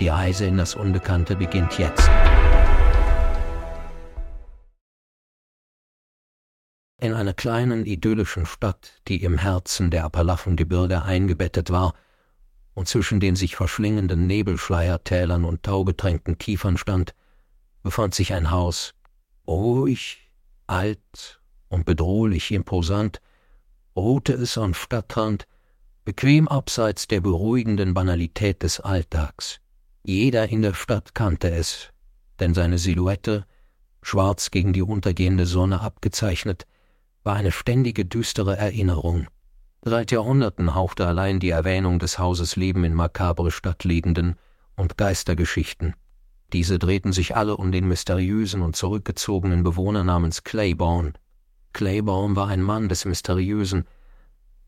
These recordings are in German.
Die Reise in das Unbekannte beginnt jetzt. In einer kleinen idyllischen Stadt, die im Herzen der Appalachengebirge eingebettet war und zwischen den sich verschlingenden Nebelschleiertälern und taugetränkten Kiefern stand, befand sich ein Haus, ruhig, alt und bedrohlich imposant, ruhte es am Stadtrand, bequem abseits der beruhigenden Banalität des Alltags. Jeder in der Stadt kannte es, denn seine Silhouette, schwarz gegen die untergehende Sonne abgezeichnet, war eine ständige düstere Erinnerung. Seit Jahrhunderten hauchte allein die Erwähnung des Hauses Leben in makabre Stadtlegenden und Geistergeschichten. Diese drehten sich alle um den mysteriösen und zurückgezogenen Bewohner namens Claiborne. Claiborne war ein Mann des Mysteriösen.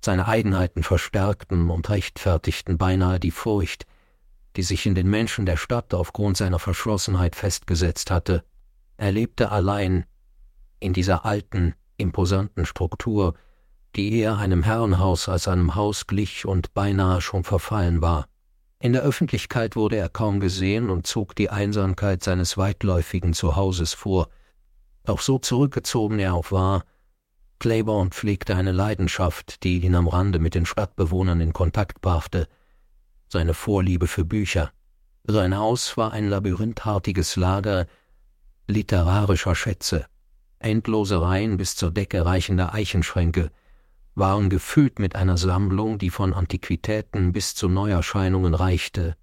Seine Eigenheiten verstärkten und rechtfertigten beinahe die Furcht, die sich in den Menschen der Stadt aufgrund seiner Verschlossenheit festgesetzt hatte. Er lebte allein in dieser alten, imposanten Struktur, die eher einem Herrenhaus als einem Haus glich und beinahe schon verfallen war. In der Öffentlichkeit wurde er kaum gesehen und zog die Einsamkeit seines weitläufigen Zuhauses vor. Auch so zurückgezogen er auch war, Claiborne pflegte eine Leidenschaft, die ihn am Rande mit den Stadtbewohnern in Kontakt brachte, seine Vorliebe für Bücher. Sein Haus war ein labyrinthartiges Lager literarischer Schätze. Endlose Reihen bis zur Decke reichender Eichenschränke waren gefüllt mit einer Sammlung, die von Antiquitäten bis zu Neuerscheinungen reichte.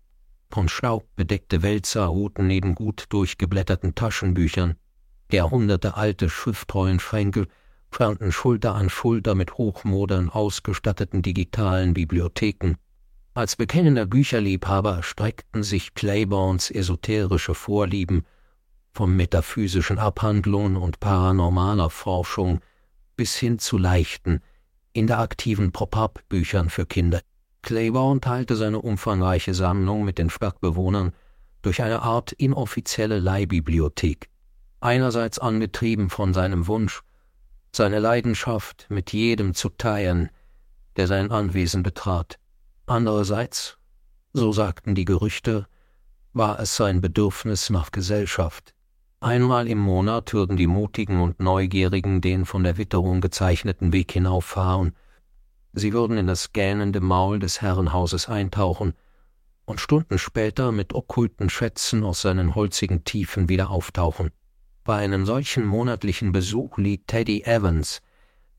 Von Staub bedeckte Wälzer ruhten neben gut durchgeblätterten Taschenbüchern. Jahrhundertealte schrifttreuen Schränke standen Schulter an Schulter mit hochmodern ausgestatteten digitalen Bibliotheken. Als bekennender Bücherliebhaber streckten sich Claiborns esoterische Vorlieben vom metaphysischen Abhandlungen und paranormaler Forschung bis hin zu leichten, interaktiven Pop-up-Büchern für Kinder. Claiborne teilte seine umfangreiche Sammlung mit den Stadtbewohnern durch eine Art inoffizielle Leihbibliothek, einerseits angetrieben von seinem Wunsch, seine Leidenschaft mit jedem zu teilen, der sein Anwesen betrat, andererseits, so sagten die Gerüchte, war es sein Bedürfnis nach Gesellschaft, Einmal im Monat würden die Mutigen und Neugierigen den von der Witterung gezeichneten Weg hinauffahren. Sie würden in das gähnende Maul des Herrenhauses eintauchen und Stunden später mit okkulten Schätzen aus seinen holzigen Tiefen wieder auftauchen. Bei einem solchen monatlichen Besuch lieh Teddy Evans,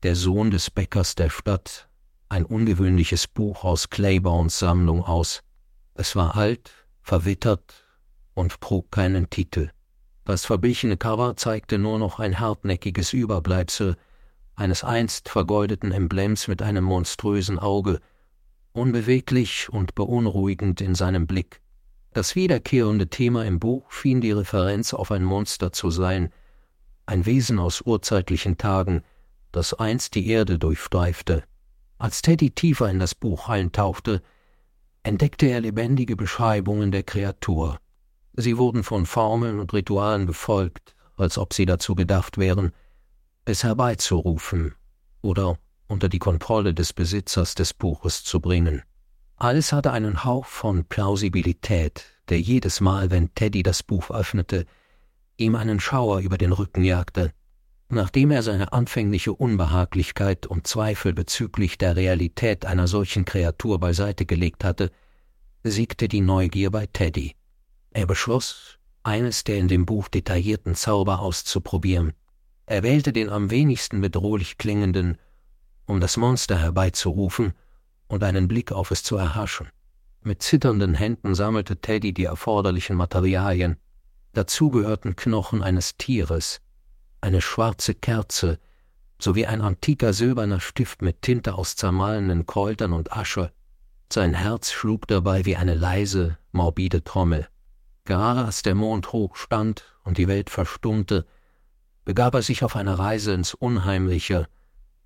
der Sohn des Bäckers der Stadt, ein ungewöhnliches Buch aus Claiborns Sammlung aus. Es war alt, verwittert und trug keinen Titel. Das verblichene Cover zeigte nur noch ein hartnäckiges Überbleibsel eines einst vergoldeten Emblems mit einem monströsen Auge, unbeweglich und beunruhigend in seinem Blick. Das wiederkehrende Thema im Buch schien die Referenz auf ein Monster zu sein, ein Wesen aus urzeitlichen Tagen, das einst die Erde durchstreifte. Als Teddy tiefer in das Buch eintauchte, entdeckte er lebendige Beschreibungen der Kreatur. Sie wurden von Formeln und Ritualen befolgt, als ob sie dazu gedacht wären, es herbeizurufen oder unter die Kontrolle des Besitzers des Buches zu bringen. Alles hatte einen Hauch von Plausibilität, der jedes Mal, wenn Teddy das Buch öffnete, ihm einen Schauer über den Rücken jagte. Nachdem er seine anfängliche Unbehaglichkeit und Zweifel bezüglich der Realität einer solchen Kreatur beiseite gelegt hatte, siegte die Neugier bei Teddy. Er beschloss, eines der in dem Buch detaillierten Zauber auszuprobieren. Er wählte den am wenigsten bedrohlich klingenden, um das Monster herbeizurufen und einen Blick auf es zu erhaschen. Mit zitternden Händen sammelte Teddy die erforderlichen Materialien. Dazu gehörten Knochen eines Tieres, eine schwarze Kerze sowie ein antiker silberner Stift mit Tinte aus zermahlenen Kräutern und Asche. Sein Herz schlug dabei wie eine leise, morbide Trommel. Gerade als der Mond hoch stand und die Welt verstummte, begab er sich auf eine Reise ins Unheimliche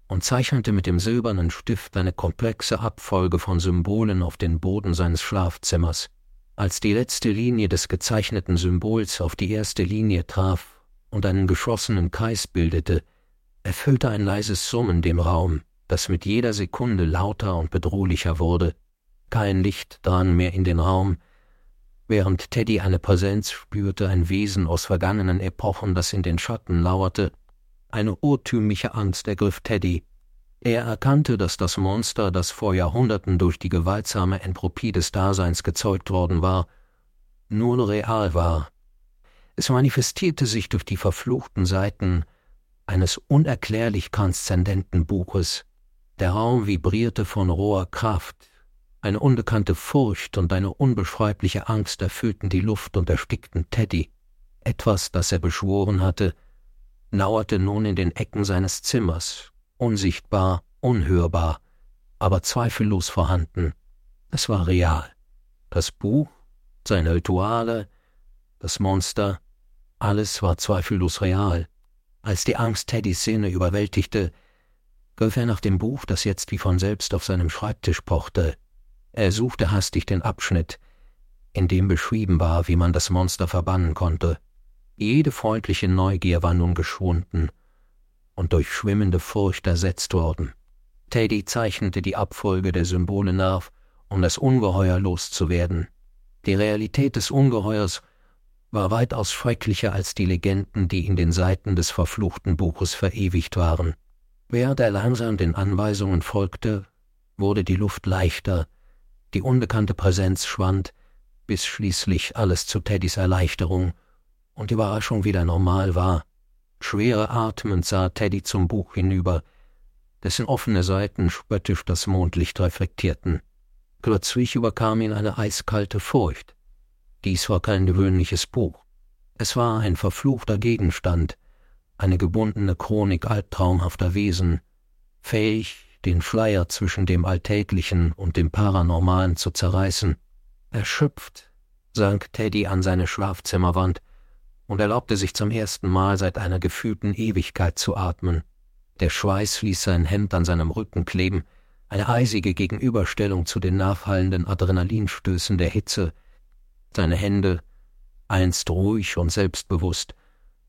und zeichnete mit dem silbernen Stift eine komplexe Abfolge von Symbolen auf den Boden seines Schlafzimmers. Als die letzte Linie des gezeichneten Symbols auf die erste Linie traf und einen geschlossenen Kreis bildete, erfüllte ein leises Summen dem Raum, das mit jeder Sekunde lauter und bedrohlicher wurde. Kein Licht drang mehr in den Raum, während Teddy eine Präsenz spürte, ein Wesen aus vergangenen Epochen, das in den Schatten lauerte. Eine urtümliche Angst ergriff Teddy. Er erkannte, dass das Monster, das vor Jahrhunderten durch die gewaltsame Entropie des Daseins gezeugt worden war, nur real war. Es manifestierte sich durch die verfluchten Seiten eines unerklärlich transzendenten Buches. Der Raum vibrierte von roher Kraft, eine unbekannte Furcht und eine unbeschreibliche Angst erfüllten die Luft und erstickten Teddy. Etwas, das er beschworen hatte, lauerte nun in den Ecken seines Zimmers, unsichtbar, unhörbar, aber zweifellos vorhanden. Es war real. Das Buch, seine Rituale, das Monster, alles war zweifellos real. Als die Angst Teddys Sinne überwältigte, griff er nach dem Buch, das jetzt wie von selbst auf seinem Schreibtisch pochte. Er suchte hastig den Abschnitt, in dem beschrieben war, wie man das Monster verbannen konnte. Jede freundliche Neugier war nun geschwunden und durch schwimmende Furcht ersetzt worden. Teddy zeichnete die Abfolge der Symbole nach, um das Ungeheuer loszuwerden. Die Realität des Ungeheuers war weitaus schrecklicher als die Legenden, die in den Seiten des verfluchten Buches verewigt waren. Während er langsam den Anweisungen folgte, wurde die Luft leichter, die unbekannte Präsenz schwand, bis schließlich alles zu Teddys Erleichterung und Überraschung wieder normal war. Schwere atmend sah Teddy zum Buch hinüber, dessen offene Seiten spöttisch das Mondlicht reflektierten. Plötzlich überkam ihn eine eiskalte Furcht. Dies war kein gewöhnliches Buch. Es war ein verfluchter Gegenstand, eine gebundene Chronik albtraumhafter Wesen, fähig, den Schleier zwischen dem Alltäglichen und dem Paranormalen zu zerreißen. Erschöpft sank Teddy an seine Schlafzimmerwand und erlaubte sich zum ersten Mal seit einer gefühlten Ewigkeit zu atmen. Der Schweiß ließ sein Hemd an seinem Rücken kleben, eine eisige Gegenüberstellung zu den nachhallenden Adrenalinstößen der Hitze. Seine Hände, einst ruhig und selbstbewusst,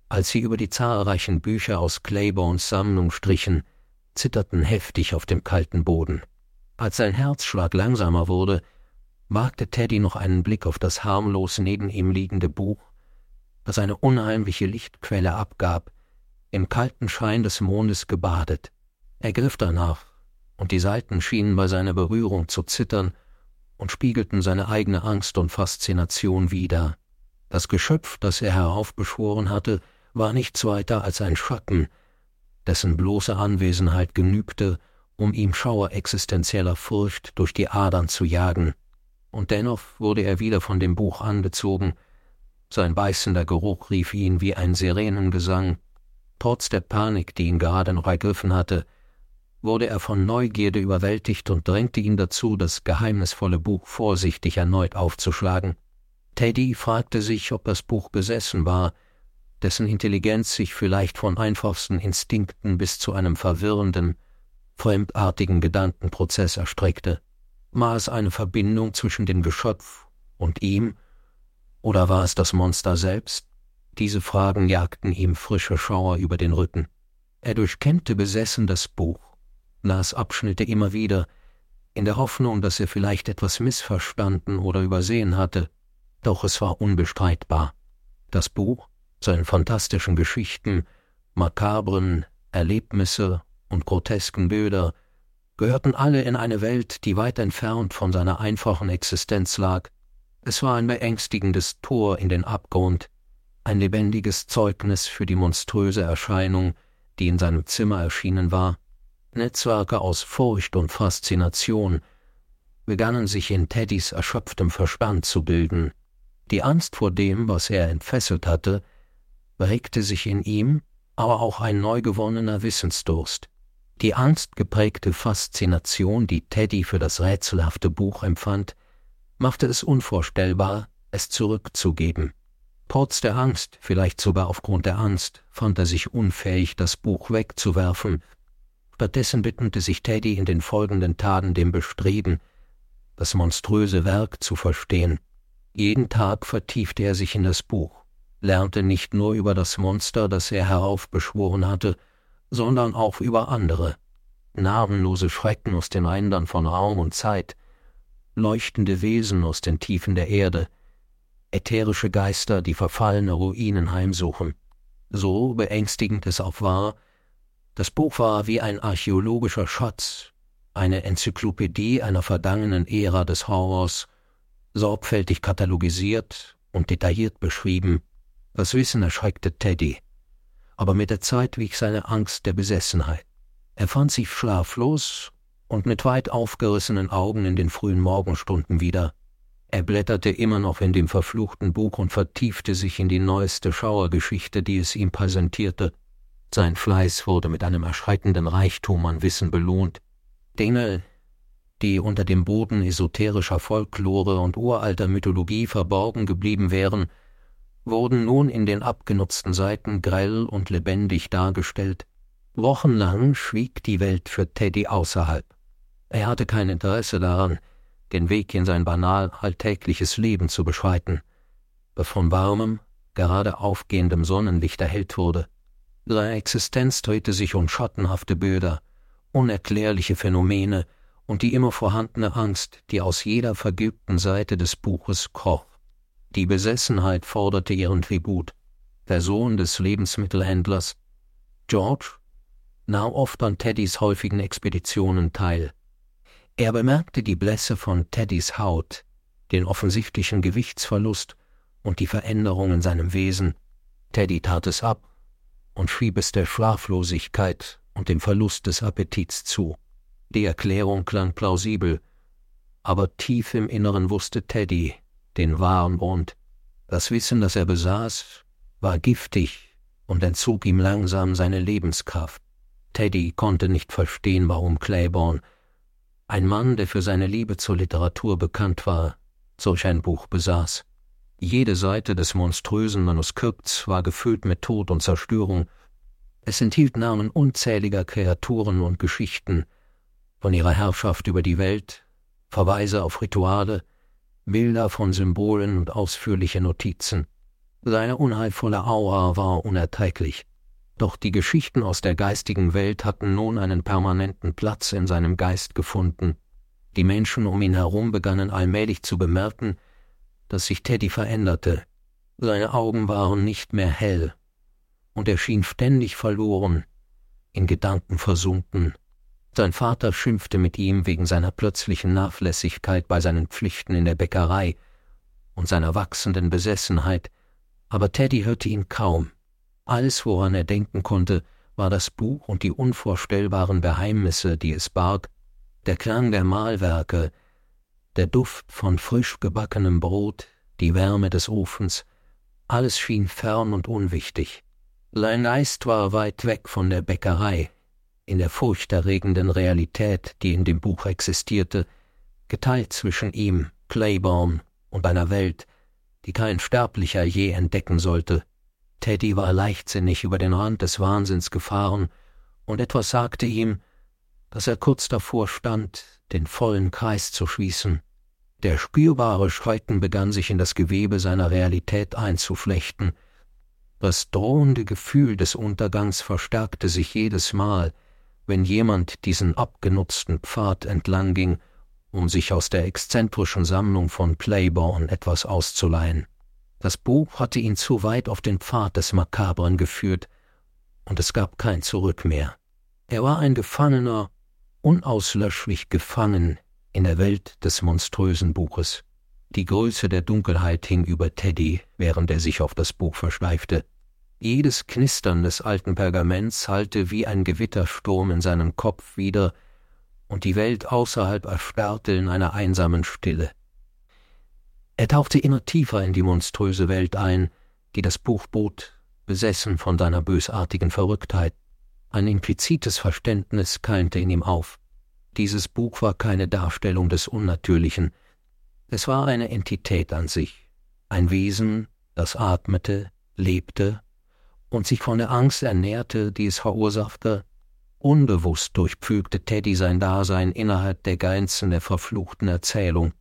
als sie über die zahlreichen Bücher aus Claibornes Sammlung strichen, zitterten heftig auf dem kalten Boden. Als sein Herzschlag langsamer wurde, wagte Teddy noch einen Blick auf das harmlos neben ihm liegende Buch, das eine unheimliche Lichtquelle abgab, im kalten Schein des Mondes gebadet. Er griff danach, und die Seiten schienen bei seiner Berührung zu zittern und spiegelten seine eigene Angst und Faszination wider. Das Geschöpf, das er heraufbeschworen hatte, war nichts weiter als ein Schatten, dessen bloße Anwesenheit genügte, um ihm Schauer existenzieller Furcht durch die Adern zu jagen. Und dennoch wurde er wieder von dem Buch angezogen. Sein beißender Geruch rief ihn wie ein Sirenengesang. Trotz der Panik, die ihn gerade noch ergriffen hatte, wurde er von Neugierde überwältigt und drängte ihn dazu, das geheimnisvolle Buch vorsichtig erneut aufzuschlagen. Teddy fragte sich, ob das Buch besessen war, dessen Intelligenz sich vielleicht von einfachsten Instinkten bis zu einem verwirrenden, fremdartigen Gedankenprozess erstreckte. War es eine Verbindung zwischen dem Geschöpf und ihm, oder war es das Monster selbst? Diese Fragen jagten ihm frische Schauer über den Rücken. Er durchkämmte besessen das Buch, las Abschnitte immer wieder, in der Hoffnung, dass er vielleicht etwas missverstanden oder übersehen hatte, doch es war unbestreitbar. Das Buch seinen fantastischen Geschichten, makabren Erlebnisse und grotesken Bilder gehörten alle in eine Welt, die weit entfernt von seiner einfachen Existenz lag. Es war ein beängstigendes Tor in den Abgrund, ein lebendiges Zeugnis für die monströse Erscheinung, die in seinem Zimmer erschienen war. Netzwerke aus Furcht und Faszination begannen sich in Teddys erschöpftem Verstand zu bilden. Die Angst vor dem, was er entfesselt hatte, regte sich in ihm aber auch ein neu gewonnener Wissensdurst. Die angstgeprägte Faszination, die Teddy für das rätselhafte Buch empfand, machte es unvorstellbar, es zurückzugeben. Trotz der Angst, vielleicht sogar aufgrund der Angst, fand er sich unfähig, das Buch wegzuwerfen. Stattdessen widmete sich Teddy in den folgenden Tagen dem Bestreben, das monströse Werk zu verstehen. Jeden Tag vertiefte er sich in das Buch, lernte nicht nur über das Monster, das er heraufbeschworen hatte, sondern auch über andere, namenlose Schrecken aus den Rändern von Raum und Zeit, leuchtende Wesen aus den Tiefen der Erde, ätherische Geister, die verfallene Ruinen heimsuchen. So beängstigend es auch war, das Buch war wie ein archäologischer Schatz, eine Enzyklopädie einer vergangenen Ära des Horrors, sorgfältig katalogisiert und detailliert beschrieben. Das Wissen erschreckte Teddy, aber mit der Zeit wich seine Angst der Besessenheit. Er fand sich schlaflos und mit weit aufgerissenen Augen in den frühen Morgenstunden wieder. Er blätterte immer noch in dem verfluchten Buch und vertiefte sich in die neueste Schauergeschichte, die es ihm präsentierte. Sein Fleiß wurde mit einem erschreckenden Reichtum an Wissen belohnt. Dinge, die unter dem Boden esoterischer Folklore und uralter Mythologie verborgen geblieben wären, wurden nun in den abgenutzten Seiten grell und lebendig dargestellt. Wochenlang schwieg die Welt für Teddy außerhalb. Er hatte kein Interesse daran, den Weg in sein banal alltägliches Leben zu beschreiten, das von warmem, gerade aufgehendem Sonnenlicht erhellt wurde. Seine Existenz drehte sich um schattenhafte Bilder, unerklärliche Phänomene und die immer vorhandene Angst, die aus jeder vergilbten Seite des Buches kroch. Die Besessenheit forderte ihren Tribut. Der Sohn des Lebensmittelhändlers, George, nahm oft an Teddys häufigen Expeditionen teil. Er bemerkte die Blässe von Teddys Haut, den offensichtlichen Gewichtsverlust und die Veränderung in seinem Wesen. Teddy tat es ab und schrieb es der Schlaflosigkeit und dem Verlust des Appetits zu. Die Erklärung klang plausibel, aber tief im Inneren wusste Teddy den wahren Grund. Das Wissen, das er besaß, war giftig und entzog ihm langsam seine Lebenskraft. Teddy konnte nicht verstehen, warum Claiborne ein Mann, der für seine Liebe zur Literatur bekannt war, solch ein Buch besaß. Jede Seite des monströsen Manuskripts war gefüllt mit Tod und Zerstörung. Es enthielt Namen unzähliger Kreaturen und Geschichten, von ihrer Herrschaft über die Welt, Verweise auf Rituale, Bilder von Symbolen und ausführliche Notizen. Seine unheilvolle Aura war unerträglich. Doch die Geschichten aus der geistigen Welt hatten nun einen permanenten Platz in seinem Geist gefunden. Die Menschen um ihn herum begannen allmählich zu bemerken, dass sich Teddy veränderte. Seine Augen waren nicht mehr hell, und er schien ständig verloren, in Gedanken versunken. Sein Vater schimpfte mit ihm wegen seiner plötzlichen Nachlässigkeit bei seinen Pflichten in der Bäckerei und seiner wachsenden Besessenheit, aber Teddy hörte ihn kaum. Alles, woran er denken konnte, war das Buch und die unvorstellbaren Geheimnisse, die es barg, der Klang der Mahlwerke, der Duft von frisch gebackenem Brot, die Wärme des Ofens, alles schien fern und unwichtig. Sein Geist war weit weg von der Bäckerei, in der furchterregenden Realität, die in dem Buch existierte, geteilt zwischen ihm, Claiborne, und einer Welt, die kein Sterblicher je entdecken sollte, Teddy war leichtsinnig über den Rand des Wahnsinns gefahren, und etwas sagte ihm, dass er kurz davor stand, den vollen Kreis zu schließen. Der spürbare Schrecken begann sich in das Gewebe seiner Realität einzuflechten. Das drohende Gefühl des Untergangs verstärkte sich jedes Mal, wenn jemand diesen abgenutzten Pfad entlang ging, um sich aus der exzentrischen Sammlung von Playborn etwas auszuleihen. Das Buch hatte ihn zu weit auf den Pfad des Makabren geführt, und es gab kein Zurück mehr. Er war ein Gefangener, unauslöschlich gefangen in der Welt des monströsen Buches. Die Größe der Dunkelheit hing über Teddy, während er sich auf das Buch verschleifte. Jedes Knistern des alten Pergaments hallte wie ein Gewittersturm in seinem Kopf wieder, und die Welt außerhalb erstarrte in einer einsamen Stille. Er tauchte immer tiefer in die monströse Welt ein, die das Buch bot, besessen von seiner bösartigen Verrücktheit. Ein implizites Verständnis keimte in ihm auf. Dieses Buch war keine Darstellung des Unnatürlichen, es war eine Entität an sich, ein Wesen, das atmete, lebte und sich von der Angst ernährte, die es verursachte. Unbewusst durchpflügte Teddy sein Dasein innerhalb der Grenzen der verfluchten Erzählung.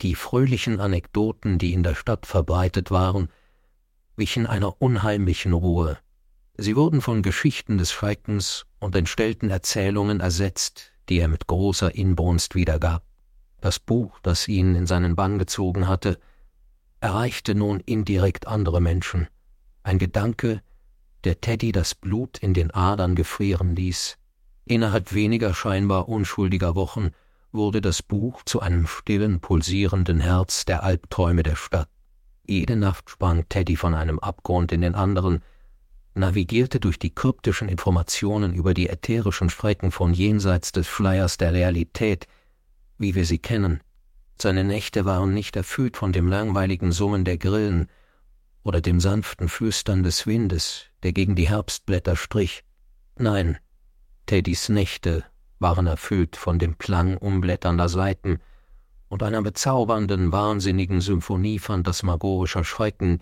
Die fröhlichen Anekdoten, die in der Stadt verbreitet waren, wichen einer unheimlichen Ruhe. Sie wurden von Geschichten des Schreckens und entstellten Erzählungen ersetzt, die er mit großer Inbrunst wiedergab. Das Buch, das ihn in seinen Bann gezogen hatte, erreichte nun indirekt andere Menschen. Ein Gedanke, der Teddy das Blut in den Adern gefrieren ließ. Innerhalb weniger scheinbar unschuldiger Wochen wurde das Buch zu einem stillen, pulsierenden Herz der Albträume der Stadt. Jede Nacht sprang Teddy von einem Abgrund in den anderen, navigierte durch die kryptischen Informationen über die ätherischen Strecken von jenseits des Schleiers der Realität, wie wir sie kennen. Seine Nächte waren nicht erfüllt von dem langweiligen Summen der Grillen oder dem sanften Flüstern des Windes, der gegen die Herbstblätter strich. Nein, Teddys Nächte waren erfüllt von dem Klang umblätternder Seiten und einer bezaubernden, wahnsinnigen Symphonie phantasmagorischer Schrecken,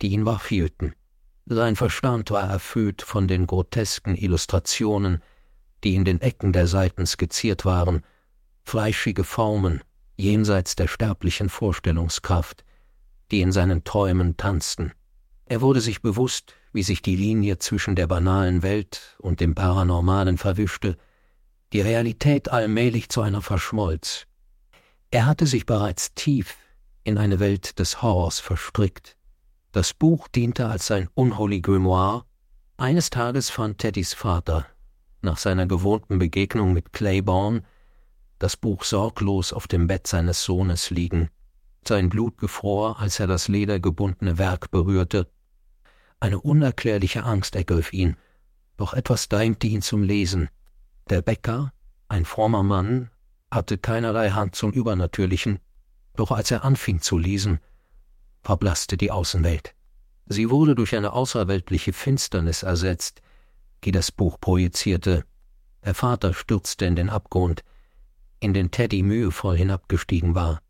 die ihn wachhielten. Sein Verstand war erfüllt von den grotesken Illustrationen, die in den Ecken der Seiten skizziert waren, fleischige Formen jenseits der sterblichen Vorstellungskraft, die in seinen Träumen tanzten. Er wurde sich bewusst, wie sich die Linie zwischen der banalen Welt und dem Paranormalen verwischte, die Realität allmählich zu einer verschmolz. Er hatte sich bereits tief in eine Welt des Horrors verstrickt. Das Buch diente als sein Unholy Grimoire. Eines Tages fand Teddys Vater, nach seiner gewohnten Begegnung mit Claiborne, das Buch sorglos auf dem Bett seines Sohnes liegen. Sein Blut gefror, als er das ledergebundene Werk berührte. Eine unerklärliche Angst ergriff ihn, doch etwas drängte ihn zum Lesen. Der Bäcker, ein frommer Mann, hatte keinerlei Hand zum Übernatürlichen, doch als er anfing zu lesen, verblasste die Außenwelt. Sie wurde durch eine außerweltliche Finsternis ersetzt, die das Buch projizierte. Der Vater stürzte in den Abgrund, in den Teddy mühevoll hinabgestiegen war.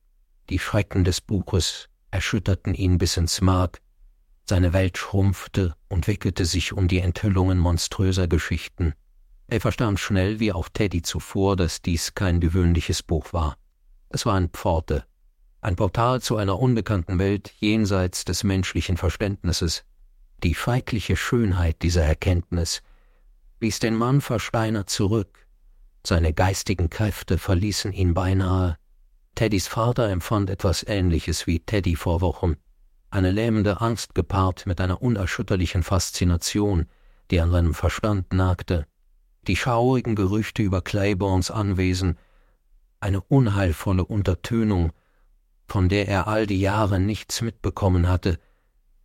Die Schrecken des Buches erschütterten ihn bis ins Mark, seine Welt schrumpfte und wickelte sich um die Enthüllungen monströser Geschichten. Er verstand schnell, wie auch Teddy zuvor, dass dies kein gewöhnliches Buch war. Es war ein Pforte, ein Portal zu einer unbekannten Welt jenseits des menschlichen Verständnisses. Die feigliche Schönheit dieser Erkenntnis ließ den Mann versteinert zurück, seine geistigen Kräfte verließen ihn beinahe. Teddys Vater empfand etwas Ähnliches wie Teddy vor Wochen. Eine lähmende Angst gepaart mit einer unerschütterlichen Faszination, die an seinem Verstand nagte. Die schaurigen Gerüchte über Claiborns Anwesen, eine unheilvolle Untertönung, von der er all die Jahre nichts mitbekommen hatte,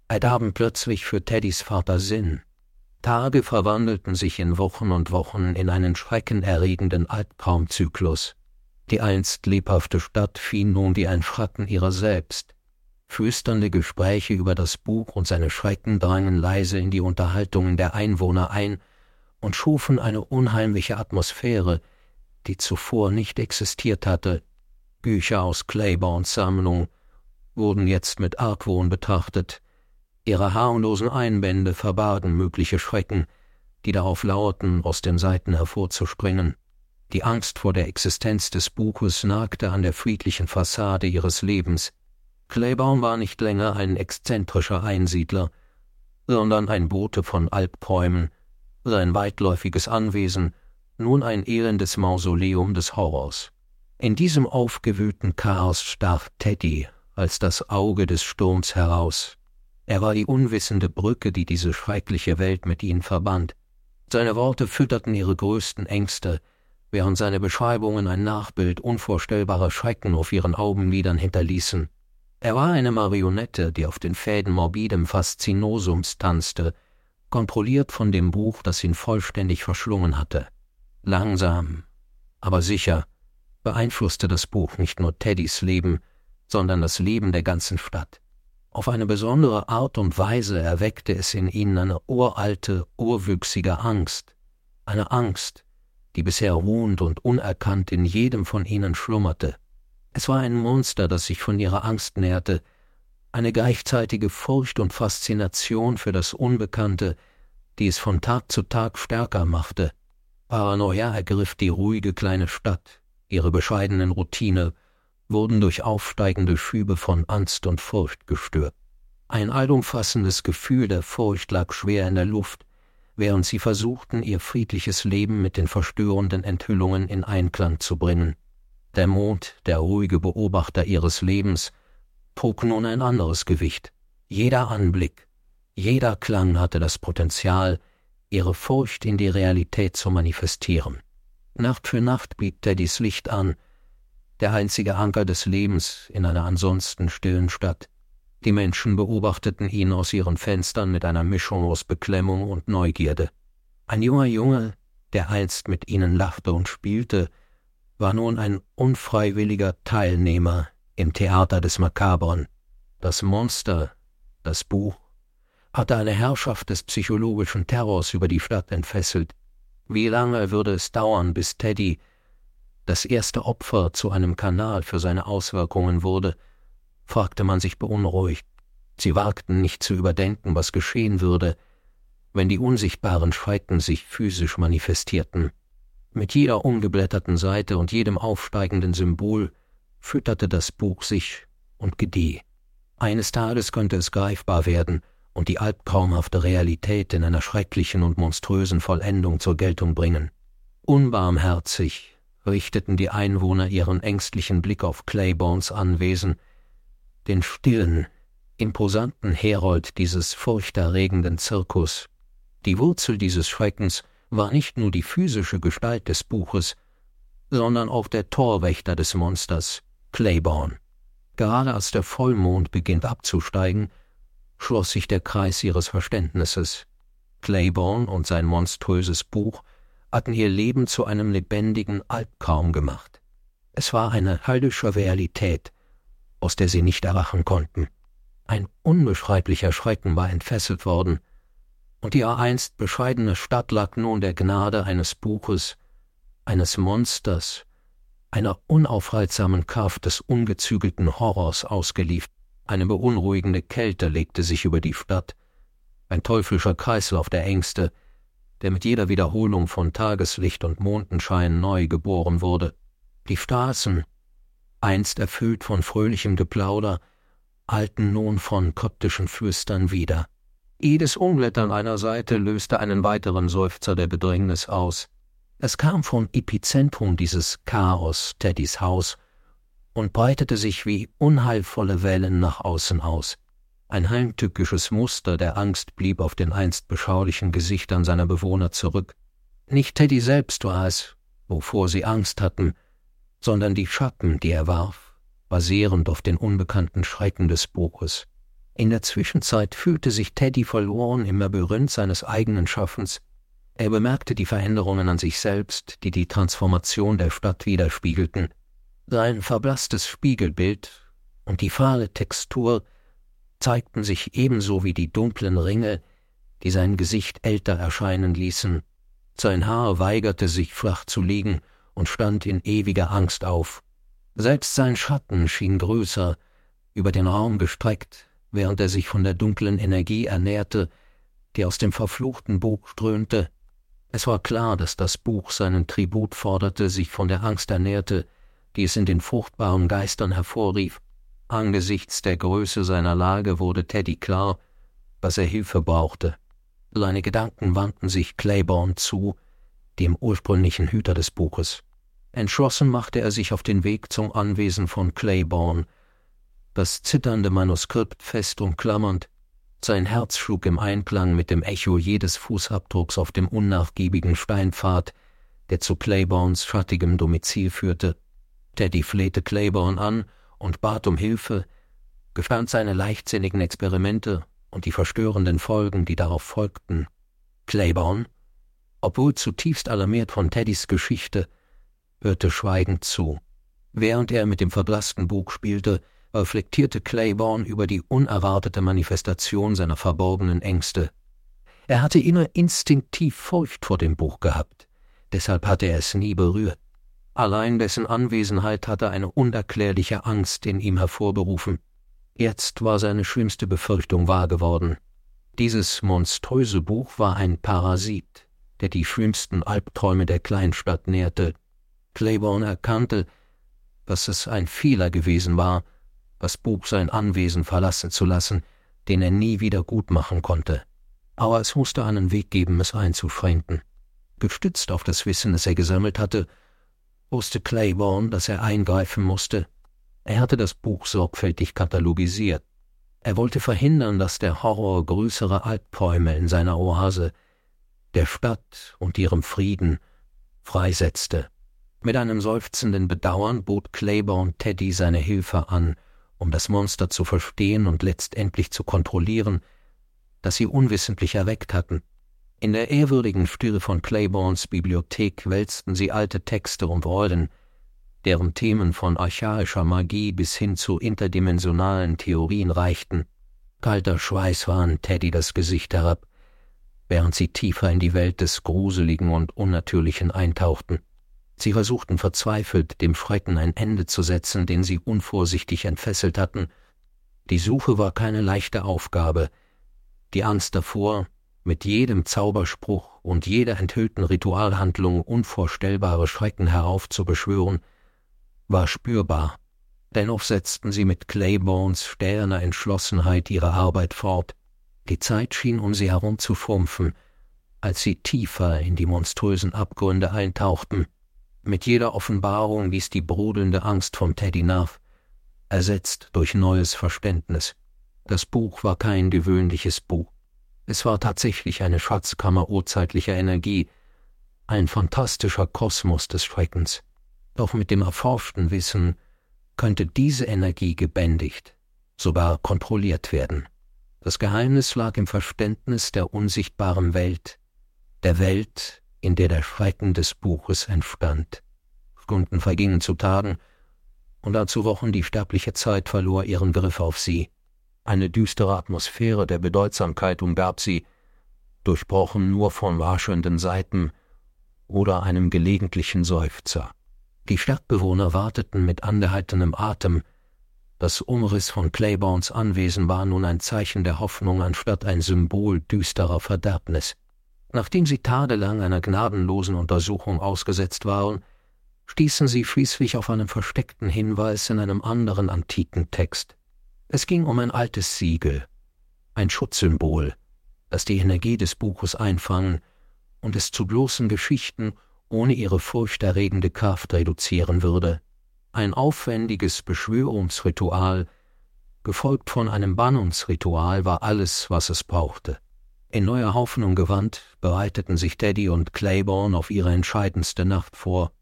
ergaben plötzlich für Teddys Vater Sinn. Tage verwandelten sich in Wochen und Wochen in einen schreckenerregenden Albtraumzyklus. Die einst lebhafte Stadt fiel nun wie ein Schatten ihrer selbst. Flüsternde Gespräche über das Buch und seine Schrecken drangen leise in die Unterhaltungen der Einwohner ein und schufen eine unheimliche Atmosphäre, die zuvor nicht existiert hatte. Bücher aus Claiborns Sammlung wurden jetzt mit Argwohn betrachtet, Ihre harmlosen Einbände verbargen mögliche Schrecken, die darauf lauerten, aus den Seiten hervorzuspringen. Die Angst vor der Existenz des Buches nagte an der friedlichen Fassade ihres Lebens. Claiborne war nicht länger ein exzentrischer Einsiedler, sondern ein Bote von Albträumen, sein weitläufiges Anwesen, nun ein elendes Mausoleum des Horrors. In diesem aufgewühlten Chaos stach Teddy als das Auge des Sturms heraus, er war die unwissende Brücke, die diese schreckliche Welt mit ihnen verband. Seine Worte fütterten ihre größten Ängste, während seine Beschreibungen ein Nachbild unvorstellbarer Schrecken auf ihren Augenlidern hinterließen. Er war eine Marionette, die auf den Fäden morbidem Faszinosums tanzte, kontrolliert von dem Buch, das ihn vollständig verschlungen hatte. Langsam, aber sicher beeinflusste das Buch nicht nur Teddys Leben, sondern das Leben der ganzen Stadt. Auf eine besondere Art und Weise erweckte es in ihnen eine uralte, urwüchsige Angst, eine Angst, die bisher ruhend und unerkannt in jedem von ihnen schlummerte. Es war ein Monster, das sich von ihrer Angst näherte, eine gleichzeitige Furcht und Faszination für das Unbekannte, die es von Tag zu Tag stärker machte. Paranoia ergriff die ruhige kleine Stadt, ihre bescheidenen Routine wurden durch aufsteigende Schübe von Angst und Furcht gestört. Ein allumfassendes Gefühl der Furcht lag schwer in der Luft, während sie versuchten, ihr friedliches Leben mit den verstörenden Enthüllungen in Einklang zu bringen. Der Mond, der ruhige Beobachter ihres Lebens, trug nun ein anderes Gewicht. Jeder Anblick, jeder Klang hatte das Potenzial, ihre Furcht in die Realität zu manifestieren. Nacht für Nacht blieb Teddys Licht an, der einzige Anker des Lebens in einer ansonsten stillen Stadt. Die Menschen beobachteten ihn aus ihren Fenstern mit einer Mischung aus Beklemmung und Neugierde. Ein junger Junge, der einst mit ihnen lachte und spielte, war nun ein unfreiwilliger Teilnehmer im Theater des Makabren. Das Monster, das Buch, hatte eine Herrschaft des psychologischen Terrors über die Stadt entfesselt. Wie lange würde es dauern, bis Teddy, das erste Opfer, zu einem Kanal für seine Auswirkungen wurde, fragte man sich beunruhigt. Sie wagten nicht zu überdenken, was geschehen würde, wenn die unsichtbaren Schrecken sich physisch manifestierten. Mit jeder umgeblätterten Seite und jedem aufsteigenden Symbol fütterte das Buch sich und gedieh. Eines Tages könnte es greifbar werden und die albtraumhafte Realität in einer schrecklichen und monströsen Vollendung zur Geltung bringen. Unbarmherzig richteten die Einwohner ihren ängstlichen Blick auf Claiborns Anwesen, den stillen, imposanten Herold dieses furchterregenden Zirkus. Die Wurzel dieses Schreckens war nicht nur die physische Gestalt des Buches, sondern auch der Torwächter des Monsters, Claiborne. Gerade als der Vollmond beginnt abzusteigen, schloss sich der Kreis ihres Verständnisses. Claiborne und sein monströses Buch hatten ihr Leben zu einem lebendigen Albtraum gemacht. Es war eine höllische Realität, aus der sie nicht erwachen konnten. Ein unbeschreiblicher Schrecken war entfesselt worden, und die einst bescheidene Stadt lag nun der Gnade eines Buches, eines Monsters, einer unaufhaltsamen Kraft des ungezügelten Horrors ausgeliefert. Eine beunruhigende Kälte legte sich über die Stadt, ein teuflischer Kreislauf der Ängste, der mit jeder Wiederholung von Tageslicht und Mondenschein neu geboren wurde. Die Straßen, einst erfüllt von fröhlichem Geplauder, halten nun von koptischen Flüstern wieder. Jedes Unwetter einer Seite löste einen weiteren Seufzer der Bedrängnis aus. Es kam vom Epizentrum dieses Chaos, Teddys Haus, und breitete sich wie unheilvolle Wellen nach außen aus. Ein heimtückisches Muster der Angst blieb auf den einst beschaulichen Gesichtern seiner Bewohner zurück. Nicht Teddy selbst war es, wovor sie Angst hatten, sondern die Schatten, die er warf, basierend auf den unbekannten Schrecken des Buches. In der Zwischenzeit fühlte sich Teddy verloren im Labyrinth seines eigenen Schaffens, er bemerkte die Veränderungen an sich selbst, die die Transformation der Stadt widerspiegelten. Sein verblasstes Spiegelbild und die fahle Textur zeigten sich ebenso wie die dunklen Ringe, die sein Gesicht älter erscheinen ließen. Sein Haar weigerte sich flach zu liegen und stand in ewiger Angst auf. Selbst sein Schatten schien größer, über den Raum gestreckt, während er sich von der dunklen Energie ernährte, die aus dem verfluchten Buch strömte. Es war klar, dass das Buch seinen Tribut forderte, sich von der Angst ernährte, die es in den furchtbaren Geistern hervorrief. Angesichts der Größe seiner Lage wurde Teddy klar, dass er Hilfe brauchte. Seine Gedanken wandten sich Claiborne zu, dem ursprünglichen Hüter des Buches. Entschlossen machte er sich auf den Weg zum Anwesen von Claiborne, das zitternde Manuskript fest umklammernd, sein Herz schlug im Einklang mit dem Echo jedes Fußabdrucks auf dem unnachgiebigen Steinpfad, der zu Claiborns schattigem Domizil führte. Teddy flehte Claiborne an und bat um Hilfe, gestand seine leichtsinnigen Experimente und die verstörenden Folgen, die darauf folgten. Claiborne, obwohl zutiefst alarmiert von Teddys Geschichte, hörte schweigend zu. Während er mit dem verblassten Bug spielte, reflektierte Claiborne über die unerwartete Manifestation seiner verborgenen Ängste. Er hatte immer instinktiv Furcht vor dem Buch gehabt, deshalb hatte er es nie berührt. Allein dessen Anwesenheit hatte eine unerklärliche Angst in ihm hervorberufen. Jetzt war seine schlimmste Befürchtung wahr geworden. Dieses monströse Buch war ein Parasit, der die schlimmsten Albträume der Kleinstadt nährte. Claiborne erkannte, dass es ein Fehler gewesen war, das Buch sein Anwesen verlassen zu lassen, den er nie wieder gut machen konnte. Aber es musste einen Weg geben, es einzuschränken. Gestützt auf das Wissen, das er gesammelt hatte, wusste Claiborne, dass er eingreifen musste. Er hatte das Buch sorgfältig katalogisiert. Er wollte verhindern, dass der Horror größere Albträume in seiner Oase, der Stadt und ihrem Frieden, freisetzte. Mit einem seufzenden Bedauern bot Claiborne Teddy seine Hilfe an, um das Monster zu verstehen und letztendlich zu kontrollieren, das sie unwissentlich erweckt hatten. In der ehrwürdigen Stille von Claiborns Bibliothek wälzten sie alte Texte und Rollen, deren Themen von archaischer Magie bis hin zu interdimensionalen Theorien reichten. Kalter Schweiß warn Teddy das Gesicht herab, während sie tiefer in die Welt des Gruseligen und Unnatürlichen eintauchten. Sie versuchten verzweifelt, dem Schrecken ein Ende zu setzen, den sie unvorsichtig entfesselt hatten. Die Suche war keine leichte Aufgabe. Die Angst davor, mit jedem Zauberspruch und jeder enthüllten Ritualhandlung unvorstellbare Schrecken heraufzubeschwören, war spürbar. Dennoch setzten sie mit Claiborns stählerner Entschlossenheit ihre Arbeit fort. Die Zeit schien um sie herum zu frumpfen, als sie tiefer in die monströsen Abgründe eintauchten. Mit jeder Offenbarung ließ die brodelnde Angst vom Teddy nach, ersetzt durch neues Verständnis. Das Buch war kein gewöhnliches Buch. Es war tatsächlich eine Schatzkammer urzeitlicher Energie, ein fantastischer Kosmos des Schreckens. Doch mit dem erforschten Wissen könnte diese Energie gebändigt, sogar kontrolliert werden. Das Geheimnis lag im Verständnis der unsichtbaren Welt, der Welt, in der der Schrecken des Buches entstand. Stunden vergingen zu Tagen, und dazu Wochen die sterbliche Zeit verlor ihren Griff auf sie. Eine düstere Atmosphäre der Bedeutsamkeit umgab sie, durchbrochen nur von waschenden Seiten oder einem gelegentlichen Seufzer. Die Stadtbewohner warteten mit angehaltenem Atem. Das Umriss von Claiborns Anwesen war nun ein Zeichen der Hoffnung anstatt ein Symbol düsterer Verderbnis. Nachdem sie tagelang einer gnadenlosen Untersuchung ausgesetzt waren, stießen sie schließlich auf einen versteckten Hinweis in einem anderen antiken Text. Es ging um ein altes Siegel, ein Schutzsymbol, das die Energie des Buches einfangen und es zu bloßen Geschichten ohne ihre furchterregende Kraft reduzieren würde. Ein aufwendiges Beschwörungsritual, gefolgt von einem Bannungsritual, war alles, was es brauchte. In neuer Hoffnung gewandt, bereiteten sich Daddy und Claiborne auf ihre entscheidendste Nacht vor.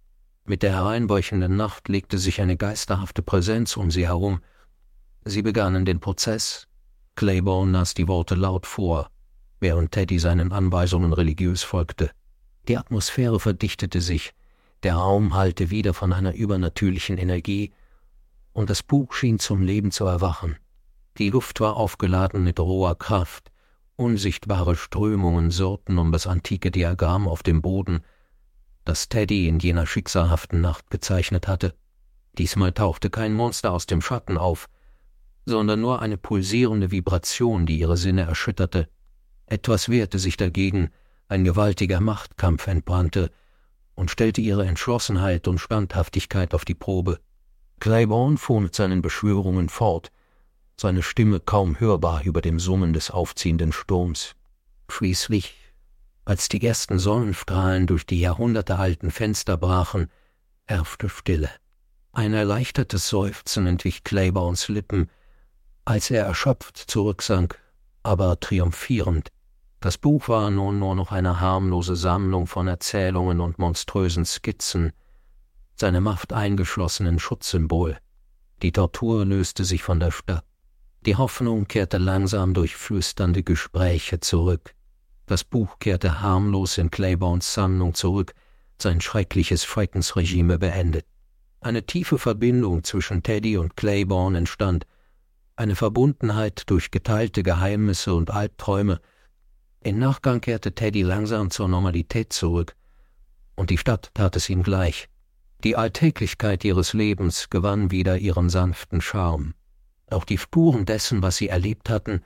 Mit der hereinbrechenden Nacht legte sich eine geisterhafte Präsenz um sie herum. Sie begannen den Prozess. Claiborne las die Worte laut vor, während Teddy seinen Anweisungen religiös folgte. Die Atmosphäre verdichtete sich, der Raum hallte wieder von einer übernatürlichen Energie, und das Buch schien zum Leben zu erwachen. Die Luft war aufgeladen mit roher Kraft, Unsichtbare Strömungen surrten um das antike Diagramm auf dem Boden, das Teddy in jener schicksalhaften Nacht gezeichnet hatte. Diesmal tauchte kein Monster aus dem Schatten auf, sondern nur eine pulsierende Vibration, die ihre Sinne erschütterte. Etwas wehrte sich dagegen, ein gewaltiger Machtkampf entbrannte und stellte ihre Entschlossenheit und Standhaftigkeit auf die Probe. Claiborne fuhr mit seinen Beschwörungen fort, seine Stimme kaum hörbar über dem Summen des aufziehenden Sturms. Schließlich, als die ersten Sonnenstrahlen durch die jahrhundertealten Fenster brachen, herrschte Stille. Ein erleichtertes Seufzen entwich Claiborns Lippen, als er erschöpft zurücksank, aber triumphierend. Das Buch war nun nur noch eine harmlose Sammlung von Erzählungen und monströsen Skizzen, seine Macht eingeschlossenen Schutzsymbol. Die Tortur löste sich von der Stadt. Die Hoffnung kehrte langsam durch flüsternde Gespräche zurück. Das Buch kehrte harmlos in Claiborns Sammlung zurück, sein schreckliches Schreckensregime beendet. Eine tiefe Verbindung zwischen Teddy und Claiborne entstand, eine Verbundenheit durch geteilte Geheimnisse und Albträume, Im Nachgang kehrte Teddy langsam zur Normalität zurück, und die Stadt tat es ihm gleich. Die Alltäglichkeit ihres Lebens gewann wieder ihren sanften Charme. Auch die Spuren dessen, was sie erlebt hatten,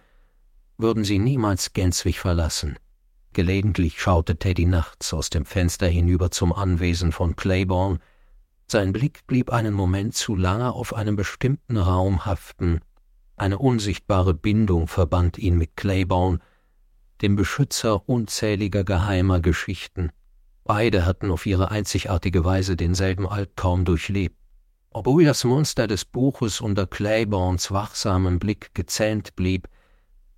würden sie niemals gänzlich verlassen. Gelegentlich schaute Teddy nachts aus dem Fenster hinüber zum Anwesen von Claiborne. Sein Blick blieb einen Moment zu lange auf einem bestimmten Raum haften. Eine unsichtbare Bindung verband ihn mit Claiborne, dem Beschützer unzähliger geheimer Geschichten. Beide hatten auf ihre einzigartige Weise denselben Albtraum durchlebt. Obwohl das Monster des Buches unter Claiborns wachsamem Blick gezähnt blieb,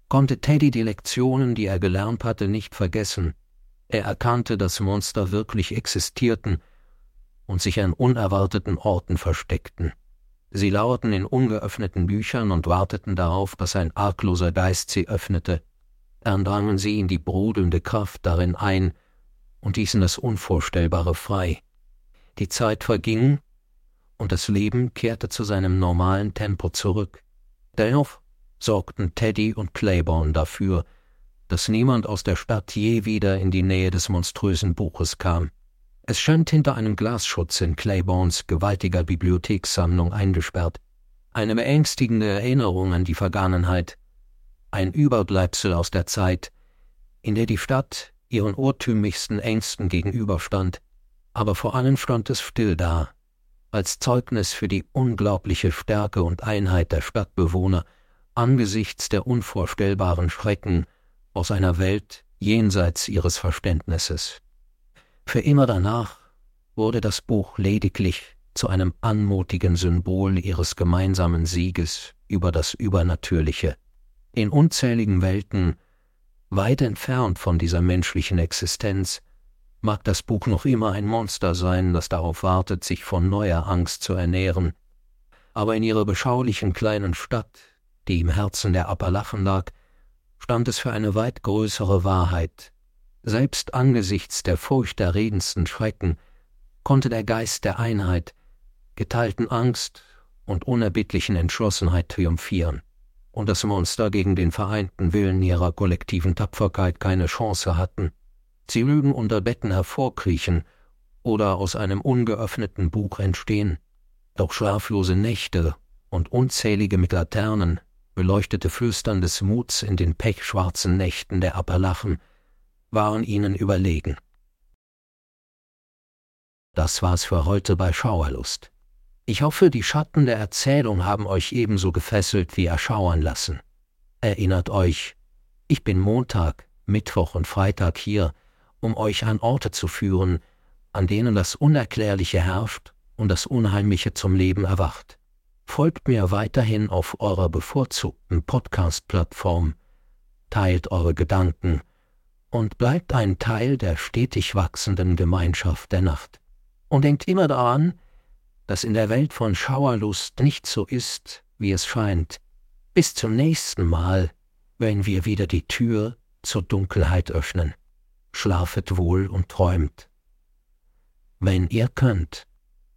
konnte Teddy die Lektionen, die er gelernt hatte, nicht vergessen. Er erkannte, dass Monster wirklich existierten und sich an unerwarteten Orten versteckten. Sie lauerten in ungeöffneten Büchern und warteten darauf, dass ein argloser Geist sie öffnete. Dann drangen sie in die brodelnde Kraft darin ein und ließen das Unvorstellbare frei. Die Zeit verging, und das Leben kehrte zu seinem normalen Tempo zurück. Dennoch sorgten Teddy und Claiborne dafür, dass niemand aus der Stadt je wieder in die Nähe des monströsen Buches kam. Es stand hinter einem Glasschutz in Claiborns gewaltiger Bibliothekssammlung eingesperrt. Eine beängstigende Erinnerung an die Vergangenheit, ein Überbleibsel aus der Zeit, in der die Stadt ihren urtümlichsten Ängsten gegenüberstand, aber vor allem stand es still da, als Zeugnis für die unglaubliche Stärke und Einheit der Stadtbewohner angesichts der unvorstellbaren Schrecken aus einer Welt jenseits ihres Verständnisses. Für immer danach wurde das Buch lediglich zu einem anmutigen Symbol ihres gemeinsamen Sieges über das Übernatürliche. In unzähligen Welten, weit entfernt von dieser menschlichen Existenz, mag das Buch noch immer ein Monster sein, das darauf wartet, sich von neuer Angst zu ernähren, aber in ihrer beschaulichen kleinen Stadt, die im Herzen der Appalachen lag, stand es für eine weit größere Wahrheit. Selbst angesichts der furchterregendsten Schrecken konnte der Geist der Einheit, geteilten Angst und unerbittlichen Entschlossenheit triumphieren, und das Monster gegen den vereinten Willen ihrer kollektiven Tapferkeit keine Chance hatten. Sie mögen unter Betten hervorkriechen oder aus einem ungeöffneten Buch entstehen, doch schlaflose Nächte und unzählige mit Laternen beleuchtete Flüstern des Muts in den pechschwarzen Nächten der Appalachen waren ihnen überlegen. Das war's für heute bei Schauerlust. Ich hoffe, die Schatten der Erzählung haben euch ebenso gefesselt wie erschauern lassen. Erinnert euch, ich bin Montag, Mittwoch und Freitag hier, um euch an Orte zu führen, an denen das Unerklärliche herrscht und das Unheimliche zum Leben erwacht. Folgt mir weiterhin auf eurer bevorzugten Podcast-Plattform, teilt eure Gedanken und bleibt ein Teil der stetig wachsenden Gemeinschaft der Nacht. Und denkt immer daran, dass in der Welt von Schauerlust nicht so ist, wie es scheint. Bis zum nächsten Mal, wenn wir wieder die Tür zur Dunkelheit öffnen. Schlafet wohl und träumt. Wenn ihr könnt.